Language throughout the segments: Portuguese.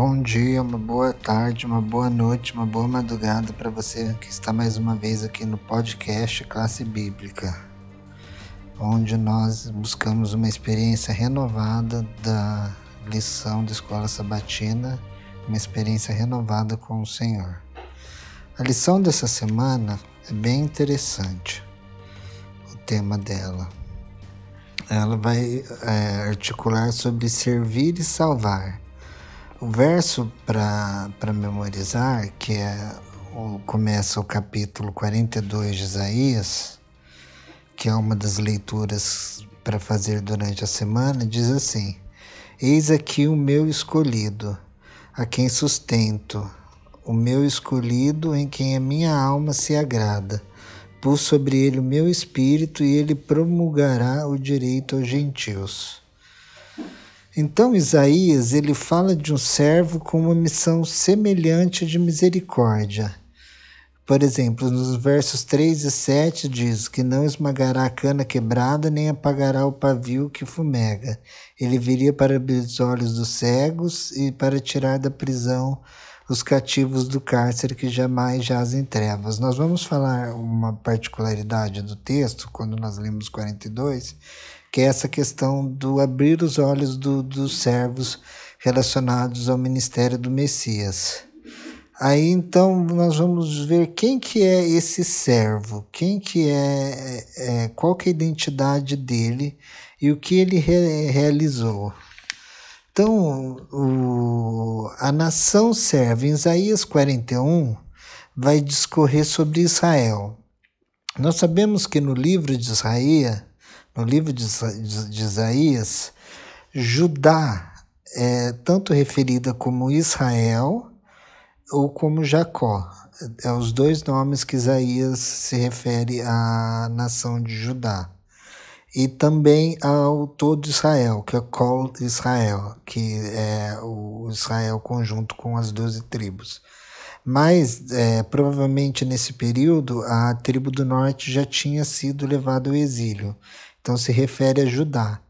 bom dia, uma boa tarde, uma boa noite, uma boa madrugada para você que está mais uma vez aqui no podcast Classe Bíblica, onde nós buscamos uma experiência renovada da lição da escola sabatina, uma experiência renovada com o Senhor. A lição dessa semana é bem interessante, o tema dela. Ela vai é, articular sobre servir e salvar o verso para memorizar, que é o, começa o capítulo 42 de Isaías, que é uma das leituras para fazer durante a semana, diz assim: Eis aqui o meu escolhido, a quem sustento, o meu escolhido em quem a minha alma se agrada. Pus sobre ele o meu espírito e ele promulgará o direito aos gentios. Então Isaías ele fala de um servo com uma missão semelhante de misericórdia. Por exemplo, nos versos 3 e 7 diz que não esmagará a cana quebrada, nem apagará o pavio que fumega. Ele viria para abrir os olhos dos cegos e para tirar da prisão os cativos do cárcere que jamais jazem trevas. Nós vamos falar uma particularidade do texto, quando nós lemos 42, que é essa questão do abrir os olhos do, dos servos relacionados ao ministério do Messias. Aí então nós vamos ver quem que é esse servo, quem que é, é qual que é a identidade dele e o que ele re realizou. Então, o, a nação serve, em Isaías 41, vai discorrer sobre Israel. Nós sabemos que no livro de Isaías, no livro de, de Isaías, Judá é tanto referida como Israel ou como Jacó. É os dois nomes que Isaías se refere à nação de Judá. E também ao todo Israel, que é Kol Israel, que é o Israel conjunto com as doze tribos. Mas é, provavelmente nesse período a tribo do norte já tinha sido levada ao exílio. Então se refere a Judá.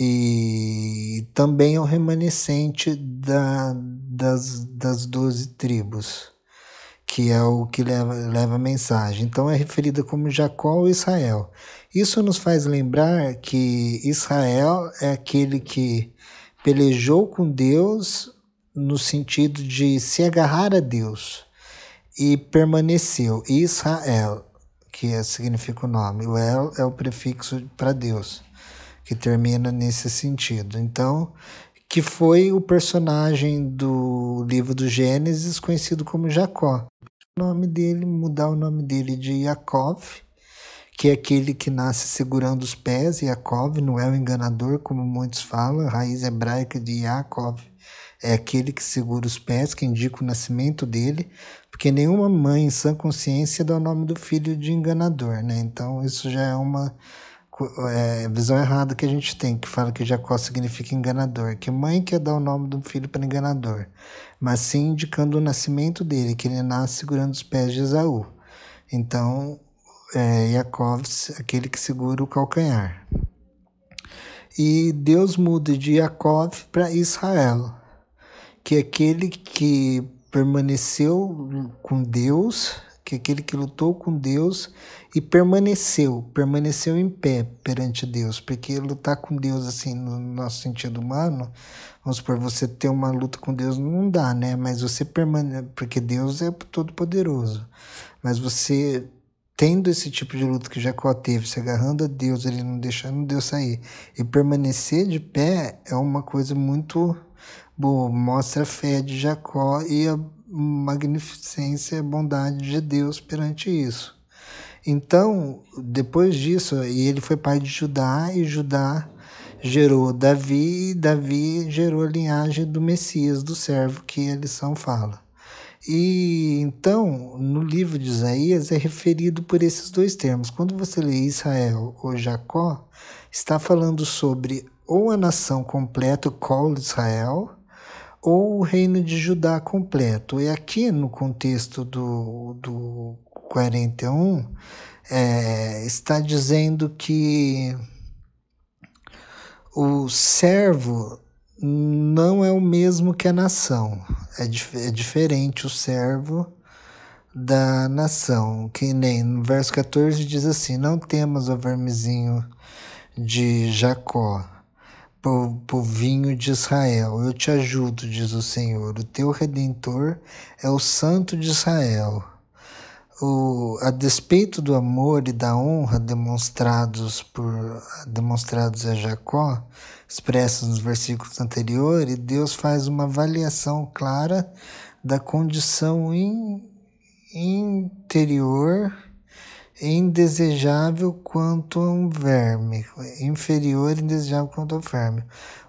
E também ao remanescente da, das, das doze tribos, que é o que leva, leva a mensagem. Então é referida como Jacó ou Israel. Isso nos faz lembrar que Israel é aquele que pelejou com Deus no sentido de se agarrar a Deus e permaneceu. Israel que é, significa o nome. O El é o prefixo para Deus, que termina nesse sentido. Então, que foi o personagem do livro do Gênesis conhecido como Jacó. O nome dele, mudar o nome dele de Yaakov, que é aquele que nasce segurando os pés, Yaakov, não é o enganador, como muitos falam, a raiz hebraica de Yaakov é aquele que segura os pés, que indica o nascimento dele, porque nenhuma mãe em sã consciência dá o nome do filho de enganador, né? Então isso já é uma é, visão errada que a gente tem, que fala que Jacó significa enganador, que mãe quer dar o nome do filho para enganador, mas sim indicando o nascimento dele, que ele nasce segurando os pés de Esaú. Então, é, Jacob, aquele que segura o calcanhar. E Deus muda de Jacob para Israel que aquele que permaneceu com Deus, que aquele que lutou com Deus e permaneceu, permaneceu em pé perante Deus, porque lutar com Deus assim no nosso sentido humano, vamos supor, você ter uma luta com Deus não dá, né? Mas você permanece, porque Deus é todo poderoso. Mas você tendo esse tipo de luta que Jacó teve, se agarrando a Deus, ele não deixando Deus sair, e permanecer de pé é uma coisa muito Bom, mostra a fé de Jacó e a magnificência e a bondade de Deus perante isso. Então, depois disso, ele foi pai de Judá e Judá gerou Davi e Davi gerou a linhagem do Messias, do servo que a lição fala. E então, no livro de Isaías é referido por esses dois termos. Quando você lê Israel ou Jacó, está falando sobre ou a nação completa, o Kol Israel, ou o reino de Judá completo. E aqui no contexto do, do 41, é, está dizendo que o servo não é o mesmo que a nação. É, dif é diferente o servo da nação. Que nem no verso 14 diz assim: Não temas o vermezinho de Jacó, povinho de Israel. Eu te ajudo, diz o Senhor. O teu redentor é o Santo de Israel. O, a despeito do amor e da honra demonstrados por demonstrados a Jacó, expressos nos versículos anteriores, Deus faz uma avaliação clara da condição in, interior indesejável quanto um verme, inferior indesejável quanto um verme.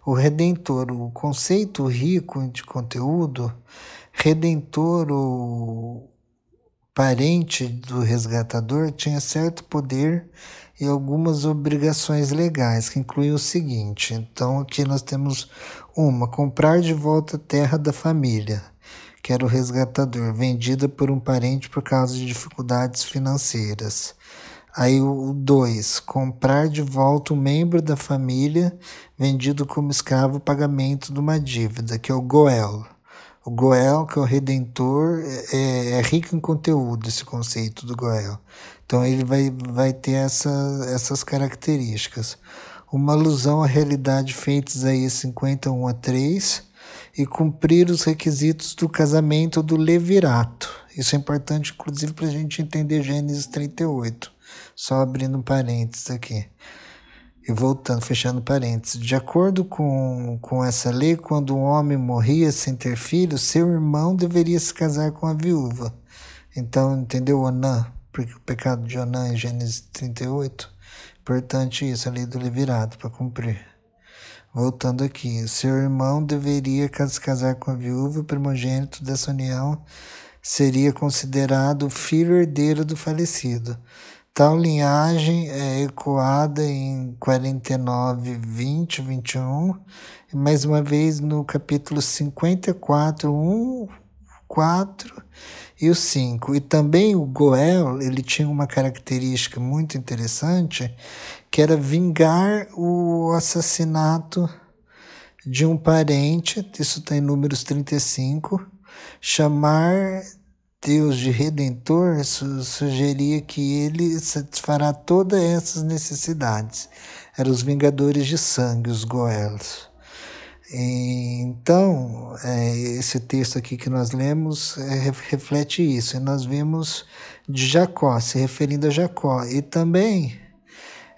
O redentor, o conceito rico de conteúdo, redentor, o parente do resgatador, tinha certo poder e algumas obrigações legais, que incluem o seguinte. Então, aqui nós temos uma: comprar de volta a terra da família que era o resgatador, vendida por um parente por causa de dificuldades financeiras. Aí o 2, comprar de volta um membro da família vendido como escravo pagamento de uma dívida, que é o Goel. O Goel, que é o redentor, é, é rico em conteúdo, esse conceito do Goel. Então ele vai, vai ter essa, essas características. Uma alusão à realidade feitas aí 51 a 3, e cumprir os requisitos do casamento do levirato. Isso é importante, inclusive, para a gente entender Gênesis 38. Só abrindo parênteses aqui. E voltando, fechando parênteses. De acordo com, com essa lei, quando um homem morria sem ter filho, seu irmão deveria se casar com a viúva. Então, entendeu Onã? Porque o pecado de Onã em Gênesis 38. Importante isso, a lei do levirato, para cumprir. Voltando aqui, seu irmão deveria se casar com a viúva, o primogênito dessa união seria considerado filho herdeiro do falecido. Tal linhagem é ecoada em 49, 20, 21, e mais uma vez no capítulo 54, 1, 4 e o 5. E também o Goel, ele tinha uma característica muito interessante, que era vingar o assassinato de um parente, isso está em Números 35, chamar Deus de Redentor su sugeria que ele satisfará todas essas necessidades. Eram os vingadores de sangue, os Goels. Então, é, esse texto aqui que nós lemos é, reflete isso. E nós vimos de Jacó, se referindo a Jacó. E também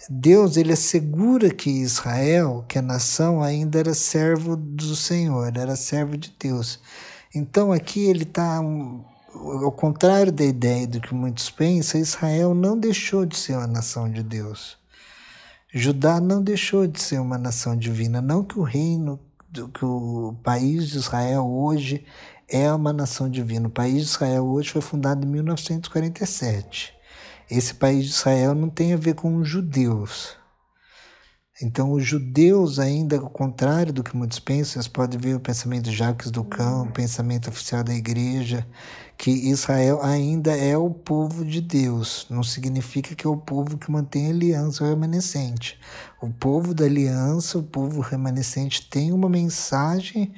Deus ele assegura que Israel, que a nação, ainda era servo do Senhor, era servo de Deus. Então aqui ele está, ao contrário da ideia do que muitos pensam, Israel não deixou de ser uma nação de Deus. Judá não deixou de ser uma nação divina, não que o reino que o país de Israel hoje é uma nação divina. O país de Israel hoje foi fundado em 1947. Esse país de Israel não tem a ver com os judeus. Então, os judeus, ainda ao contrário do que muitos pensam, vocês podem ver o pensamento de Jacques Ducamp, o pensamento oficial da igreja, que Israel ainda é o povo de Deus. Não significa que é o povo que mantém a aliança remanescente. O povo da aliança, o povo remanescente, tem uma mensagem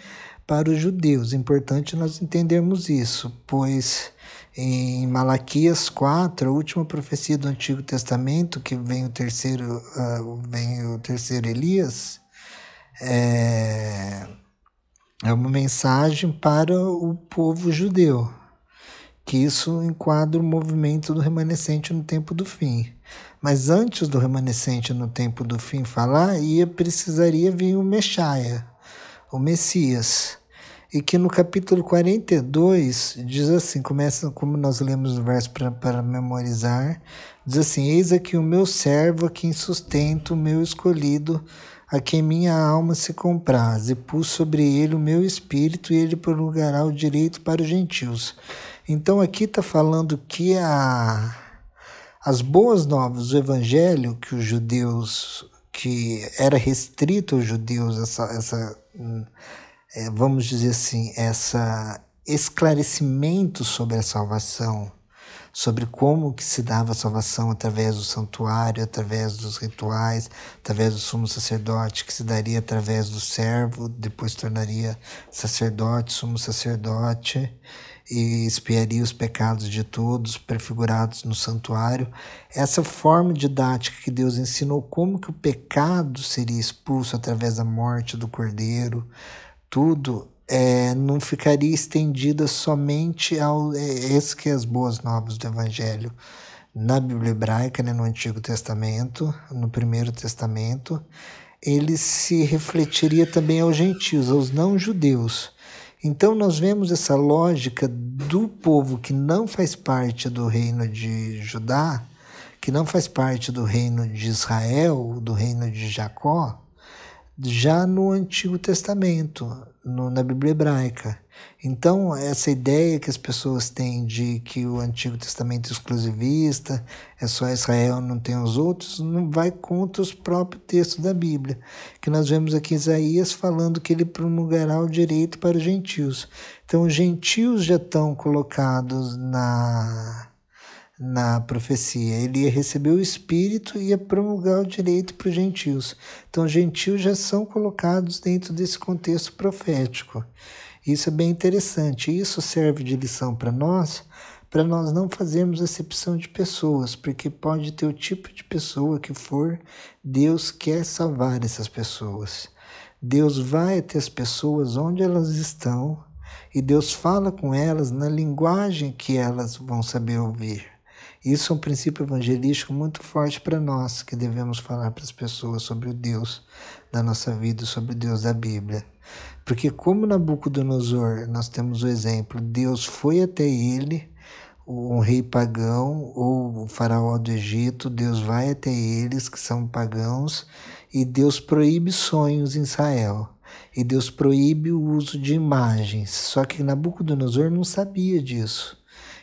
para os judeus. Importante nós entendermos isso, pois em Malaquias 4, a última profecia do Antigo Testamento, que vem o terceiro, uh, vem o terceiro Elias, é, é uma mensagem para o povo judeu, que isso enquadra o movimento do remanescente no tempo do fim. Mas antes do remanescente no tempo do fim falar, ia precisaria vir o o Messias e que no capítulo 42 diz assim, começa como nós lemos o verso para memorizar, diz assim, eis aqui o meu servo, a quem sustento, o meu escolhido, a quem minha alma se compraz, e pus sobre ele o meu espírito, e ele prolongará o direito para os gentios. Então aqui está falando que a, as boas novas do evangelho, que os judeus, que era restrito aos judeus essa, essa é, vamos dizer assim, essa esclarecimento sobre a salvação, sobre como que se dava a salvação através do santuário, através dos rituais, através do sumo sacerdote, que se daria através do servo, depois tornaria sacerdote, sumo sacerdote e expiaria os pecados de todos prefigurados no santuário. Essa forma didática que Deus ensinou como que o pecado seria expulso através da morte do cordeiro, tudo é, não ficaria estendida somente ao é, esse que é as boas novas do Evangelho na Bíblia hebraica, né, no Antigo Testamento, no Primeiro Testamento, ele se refletiria também aos gentios, aos não-judeus. Então nós vemos essa lógica do povo que não faz parte do reino de Judá, que não faz parte do reino de Israel, do reino de Jacó, já no Antigo Testamento, no, na Bíblia hebraica. Então, essa ideia que as pessoas têm de que o Antigo Testamento é exclusivista, é só Israel, não tem os outros, não vai contra os próprios textos da Bíblia. Que nós vemos aqui Isaías falando que ele promulgará o direito para os gentios. Então, os gentios já estão colocados na na profecia. Ele ia receber o Espírito e ia promulgar o direito para os gentios. Então, os gentios já são colocados dentro desse contexto profético. Isso é bem interessante. Isso serve de lição para nós, para nós não fazermos acepção de pessoas, porque pode ter o tipo de pessoa que for, Deus quer salvar essas pessoas. Deus vai até as pessoas onde elas estão e Deus fala com elas na linguagem que elas vão saber ouvir. Isso é um princípio evangelístico muito forte para nós, que devemos falar para as pessoas sobre o Deus da nossa vida, sobre o Deus da Bíblia. Porque, como Nabucodonosor, nós temos o exemplo: Deus foi até ele, um rei pagão, ou o faraó do Egito, Deus vai até eles, que são pagãos, e Deus proíbe sonhos em Israel. E Deus proíbe o uso de imagens. Só que Nabucodonosor não sabia disso.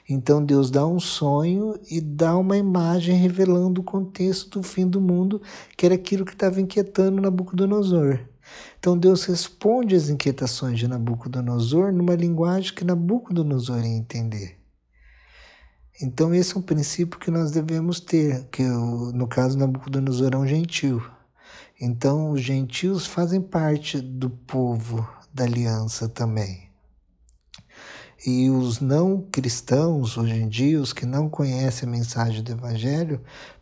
Então Deus dá um sonho e dá uma imagem revelando o contexto do fim do mundo, que era aquilo que estava inquietando Nabucodonosor. Então Deus responde às inquietações de Nabucodonosor numa linguagem que Nabucodonosor ia entender. Então esse é um princípio que nós devemos ter, que no caso Nabucodonosor é um gentil. Então os gentios fazem parte do povo da aliança também. E os não cristãos, hoje em dia, os que não conhecem a mensagem do Evangelho,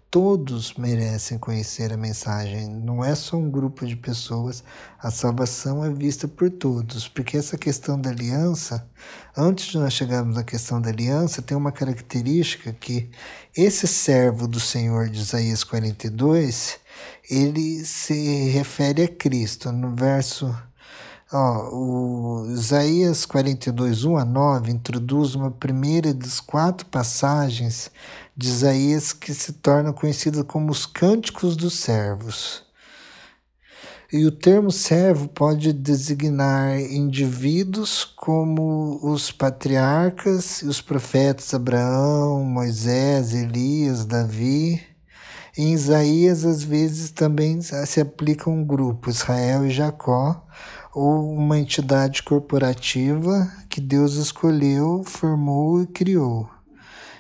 todos merecem conhecer a mensagem. Não é só um grupo de pessoas, a salvação é vista por todos. Porque essa questão da aliança, antes de nós chegarmos à questão da aliança, tem uma característica que esse servo do Senhor de Isaías 42, ele se refere a Cristo. No verso Ó, o Isaías 42, 1 a 9 introduz uma primeira das quatro passagens de Isaías que se torna conhecida como os Cânticos dos Servos. E o termo servo pode designar indivíduos como os patriarcas e os profetas Abraão, Moisés, Elias, Davi. Em Isaías, às vezes, também se aplica um grupo, Israel e Jacó, ou uma entidade corporativa que Deus escolheu, formou e criou,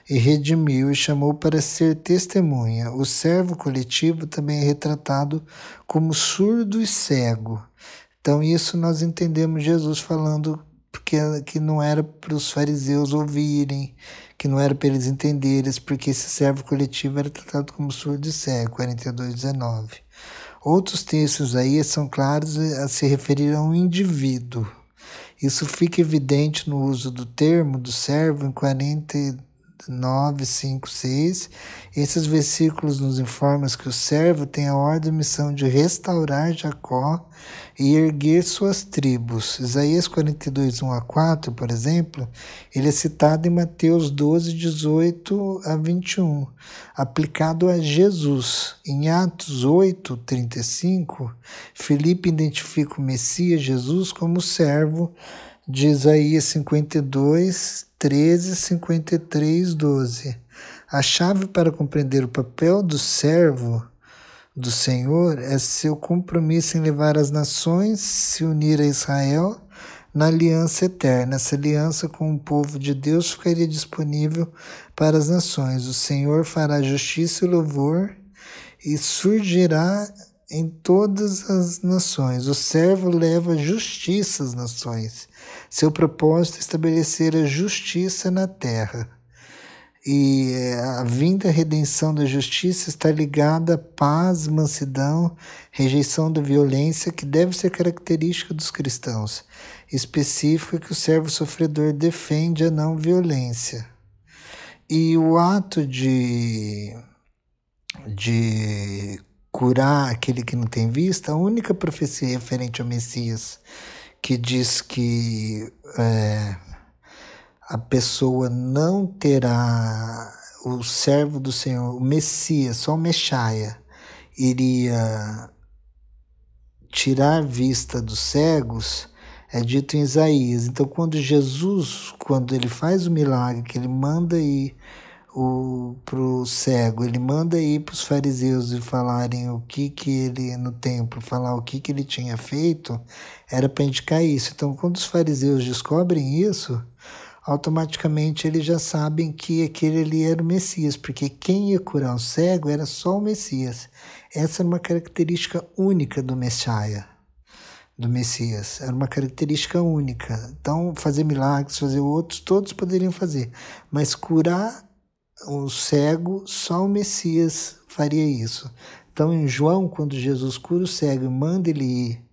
e redimiu e chamou para ser testemunha. O servo coletivo também é retratado como surdo e cego. Então, isso nós entendemos Jesus falando porque que não era para os fariseus ouvirem, que não era para eles entenderem, porque esse servo coletivo era tratado como surdo e cego, 42, 19. Outros textos aí são claros a se referir a um indivíduo. Isso fica evidente no uso do termo do servo em 40 9, 5, 6. Esses versículos nos informam que o servo tem a ordem e missão de restaurar Jacó e erguer suas tribos. Isaías 42, 1 a 4, por exemplo, ele é citado em Mateus 12, 18 a 21, aplicado a Jesus. Em Atos 8, 35, Filipe identifica o Messias Jesus como servo de Isaías 52, 13, 53, 12. A chave para compreender o papel do servo do Senhor é seu compromisso em levar as nações, se unir a Israel, na aliança eterna. Essa aliança com o povo de Deus ficaria disponível para as nações. O Senhor fará justiça e louvor e surgirá em todas as nações. O servo leva justiça às nações. Seu propósito é estabelecer a justiça na terra. E a vinda redenção da justiça está ligada à paz, mansidão, rejeição da violência, que deve ser característica dos cristãos. Específico que o servo sofredor defende a não violência. E o ato de, de curar aquele que não tem vista, a única profecia referente ao Messias que diz que é, a pessoa não terá o servo do Senhor, o Messias, só o Messias, iria tirar vista dos cegos, é dito em Isaías. Então, quando Jesus, quando ele faz o milagre, que ele manda ir o cego, ele manda ir para os fariseus e falarem o que que ele, no templo, falar o que que ele tinha feito, era para indicar isso. Então, quando os fariseus descobrem isso, automaticamente eles já sabem que aquele ali era o Messias, porque quem ia curar o cego era só o Messias. Essa era uma característica única do Messias, do Messias. Era uma característica única. Então, fazer milagres, fazer outros, todos poderiam fazer, mas curar o cego, só o Messias faria isso. Então, em João, quando Jesus cura o cego e manda ele ir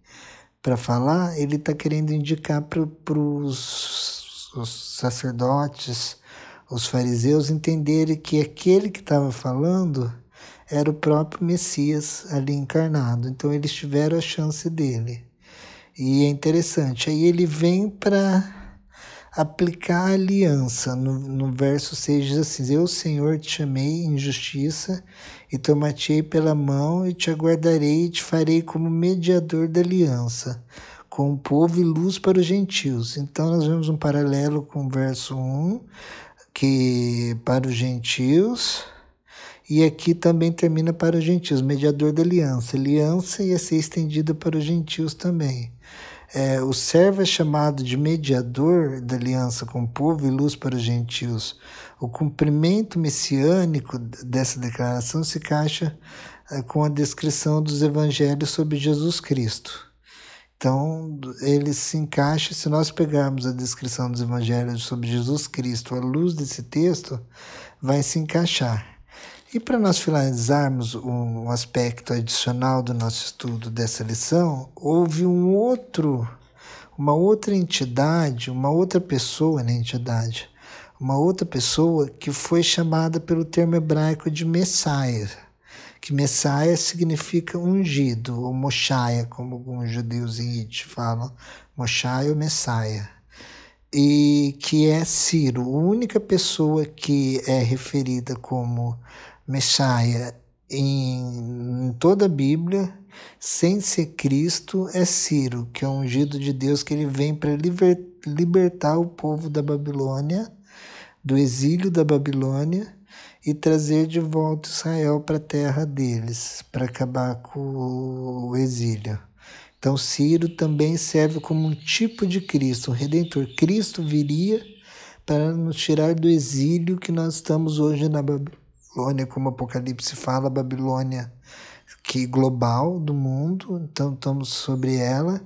para falar, ele está querendo indicar para os sacerdotes, os fariseus entenderem que aquele que estava falando era o próprio Messias ali encarnado. Então eles tiveram a chance dele. E é interessante. Aí ele vem para aplicar a aliança. No, no verso 6 diz assim: Eu, Senhor, te chamei em justiça e tomate pela mão e te aguardarei e te farei como mediador da aliança com o povo e luz para os gentios. Então nós vemos um paralelo com o verso 1, que para os gentios, e aqui também termina para os gentios, mediador da aliança. Aliança ia ser estendida para os gentios também. É, o servo é chamado de mediador da aliança com o povo e luz para os gentios. O cumprimento messiânico dessa declaração se encaixa é, com a descrição dos evangelhos sobre Jesus Cristo. Então, ele se encaixa, se nós pegarmos a descrição dos evangelhos sobre Jesus Cristo à luz desse texto, vai se encaixar. E para nós finalizarmos um aspecto adicional do nosso estudo dessa lição, houve um outro, uma outra entidade, uma outra pessoa na entidade, uma outra pessoa que foi chamada pelo termo hebraico de Messias que Messias significa ungido, ou Moshaia, como alguns judeus em It falam, Moshaia ou Messiah, e que é Ciro, a única pessoa que é referida como Messiah em, toda a Bíblia, sem ser Cristo, é Ciro, que é o ungido de Deus, que ele vem para liber, libertar o povo da Babilônia, do exílio da Babilônia, e trazer de volta Israel para a terra deles, para acabar com o exílio. Então, Ciro também serve como um tipo de Cristo, um redentor. Cristo viria para nos tirar do exílio que nós estamos hoje na Babilônia, como Apocalipse fala, Babilônia que global do mundo, então estamos sobre ela,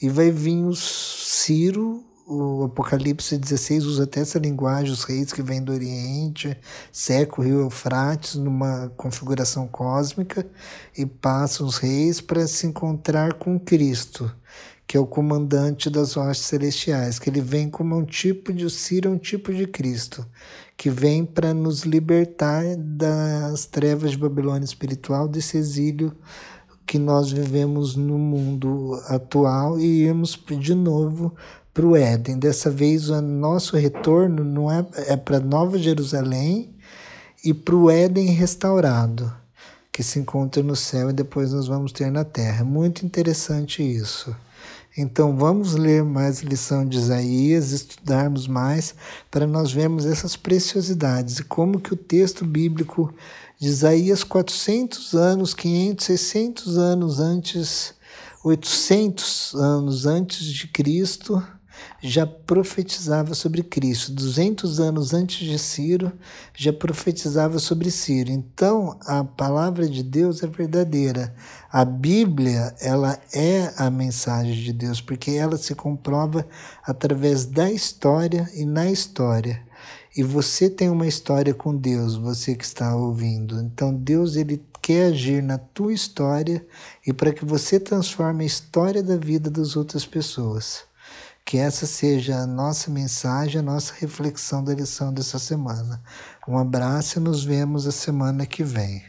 e vai vir o Ciro, o Apocalipse 16 usa até essa linguagem, os reis que vêm do Oriente, seca o rio Eufrates numa configuração cósmica e passam os reis para se encontrar com Cristo, que é o comandante das hostes celestiais, que ele vem como um tipo de, o Ciro é um tipo de Cristo, que vem para nos libertar das trevas de Babilônia espiritual, desse exílio que nós vivemos no mundo atual e irmos de novo para o Éden. Dessa vez, o nosso retorno não é, é para Nova Jerusalém e para o Éden restaurado, que se encontra no céu e depois nós vamos ter na terra. Muito interessante isso. Então vamos ler mais lição de Isaías, estudarmos mais para nós vermos essas preciosidades e como que o texto bíblico de Isaías 400 anos, 500, 600 anos antes, 800 anos antes de Cristo, já profetizava sobre Cristo. 200 anos antes de Ciro, já profetizava sobre Ciro. Então, a palavra de Deus é verdadeira. A Bíblia, ela é a mensagem de Deus, porque ela se comprova através da história e na história. E você tem uma história com Deus, você que está ouvindo. Então Deus ele quer agir na tua história e para que você transforme a história da vida das outras pessoas. Que essa seja a nossa mensagem, a nossa reflexão da lição dessa semana. Um abraço e nos vemos a semana que vem.